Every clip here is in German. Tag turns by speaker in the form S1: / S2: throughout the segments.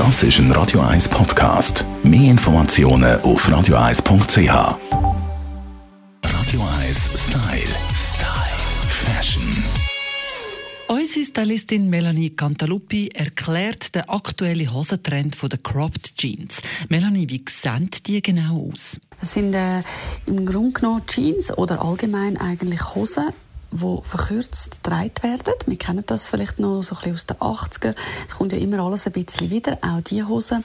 S1: Das ist ein Radio 1 Podcast. Mehr Informationen auf radio1.ch. Radio 1 Style. Style. Fashion.
S2: Unsere Stylistin Melanie Cantaluppi erklärt den aktuellen Hosentrend der Cropped Jeans. Melanie, wie sehen die genau aus?
S3: Das sind äh, im Grunde genommen Jeans oder allgemein eigentlich Hosen die verkürzt getragen werden. Wir kennen das vielleicht noch so ein bisschen aus den 80er. Es kommt ja immer alles ein bisschen wieder, auch diese Hose.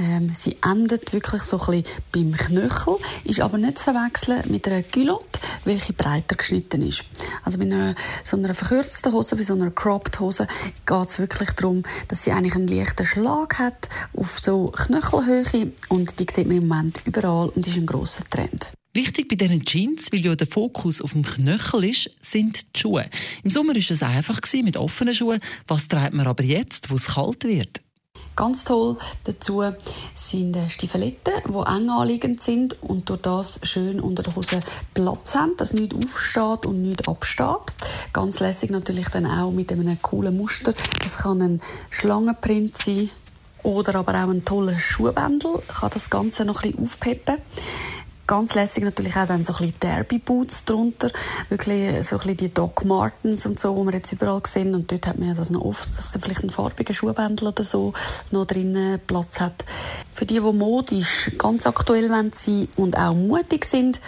S3: Ähm, sie endet wirklich so ein bisschen beim Knöchel, ist aber nicht zu verwechseln mit einer Culotte, welche breiter geschnitten ist. Also bei einer, so einer verkürzten Hose, bei so einer cropped Hose, geht es wirklich darum, dass sie eigentlich einen leichten Schlag hat auf so Knöchelhöhe und die sieht man im Moment überall und ist ein grosser Trend.
S2: Wichtig bei diesen Jeans, weil ja der Fokus auf dem Knöchel ist, sind die Schuhe. Im Sommer war es einfach mit offenen Schuhen. Was treibt man aber jetzt, wo es kalt wird?
S3: Ganz toll dazu sind Stiefeletten, die eng anliegend sind und durch das schön unter der Hose Platz haben, dass nichts aufsteht und nichts absteht. Ganz lässig natürlich dann auch mit einem coolen Muster. Das kann ein Schlangenprint sein oder aber auch ein toller Schuhbändel. Kann das Ganze noch ein bisschen aufpeppen. Ganz lässig natürlich auch dann so ein bisschen Derby Boots drunter. Wirklich so ein bisschen die Doc Martens und so, die wir jetzt überall sehen. Und dort hat man ja das noch oft, dass da vielleicht ein farbiger Schuhbändel oder so noch drinnen Platz hat. Für die, die modisch ganz aktuell sein und auch mutig sind,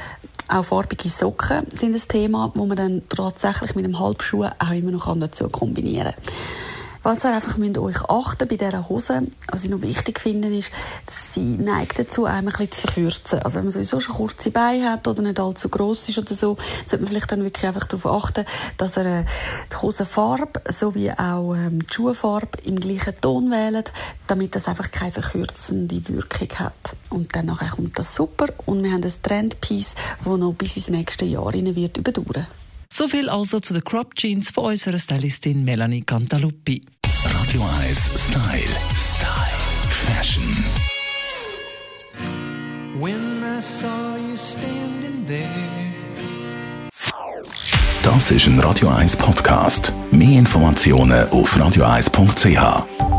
S3: auch farbige Socken sind ein Thema, wo man dann tatsächlich mit einem Halbschuh auch immer noch dazu kombinieren kann. Was ihr einfach müsst euch achten bei dieser Hose, was ich noch wichtig finde, ist, dass sie neigt dazu, einmal ein bisschen zu verkürzen. Also wenn man sowieso schon kurze Beine hat oder nicht allzu gross ist oder so, sollte man vielleicht dann wirklich einfach darauf achten, dass er äh, die Hosenfarbe sowie auch ähm, die Schuhfarbe im gleichen Ton wählt, damit das einfach keine verkürzende Wirkung hat. Und dann kommt das super und wir haben ein Trendpiece, das noch bis ins nächste Jahr rein wird überdauern.
S2: So viel also zu den Crop Jeans von unserer Stylistin Melanie Cantaluppi.
S1: Radio 1 Style. Style. Fashion. When I saw you standing there. Das ist ein Radio 1 Podcast. Mehr Informationen auf radio1.ch.